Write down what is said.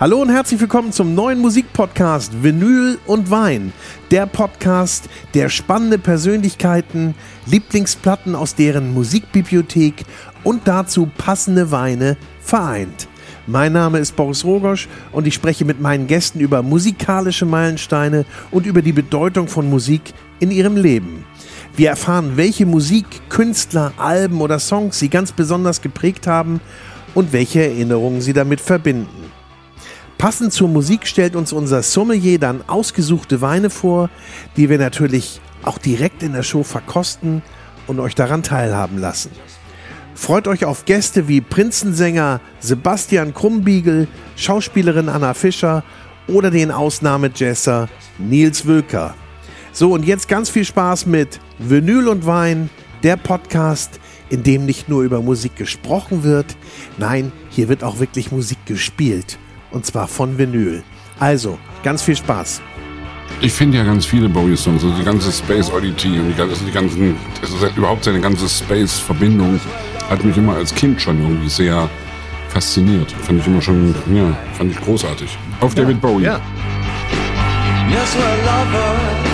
Hallo und herzlich willkommen zum neuen Musikpodcast Vinyl und Wein. Der Podcast, der spannende Persönlichkeiten, Lieblingsplatten aus deren Musikbibliothek und dazu passende Weine vereint. Mein Name ist Boris Rogosch und ich spreche mit meinen Gästen über musikalische Meilensteine und über die Bedeutung von Musik in ihrem Leben. Wir erfahren, welche Musik, Künstler, Alben oder Songs sie ganz besonders geprägt haben und welche Erinnerungen sie damit verbinden. Passend zur Musik stellt uns unser Sommelier dann ausgesuchte Weine vor, die wir natürlich auch direkt in der Show verkosten und euch daran teilhaben lassen. Freut euch auf Gäste wie Prinzensänger Sebastian Krumbiegel, Schauspielerin Anna Fischer oder den Ausnahmejazzer Nils Wülker. So, und jetzt ganz viel Spaß mit Vinyl und Wein, der Podcast, in dem nicht nur über Musik gesprochen wird, nein, hier wird auch wirklich Musik gespielt und zwar von Vinyl. Also, ganz viel Spaß. Ich finde ja ganz viele Bowie-Songs, also die ganze Space Oddity und die, also die ganzen, also überhaupt seine ganze Space-Verbindung hat mich immer als Kind schon irgendwie sehr fasziniert. Fand ich immer schon, ja, fand ich großartig. Auf ja, David Bowie. Ja. Yes, we're lovers.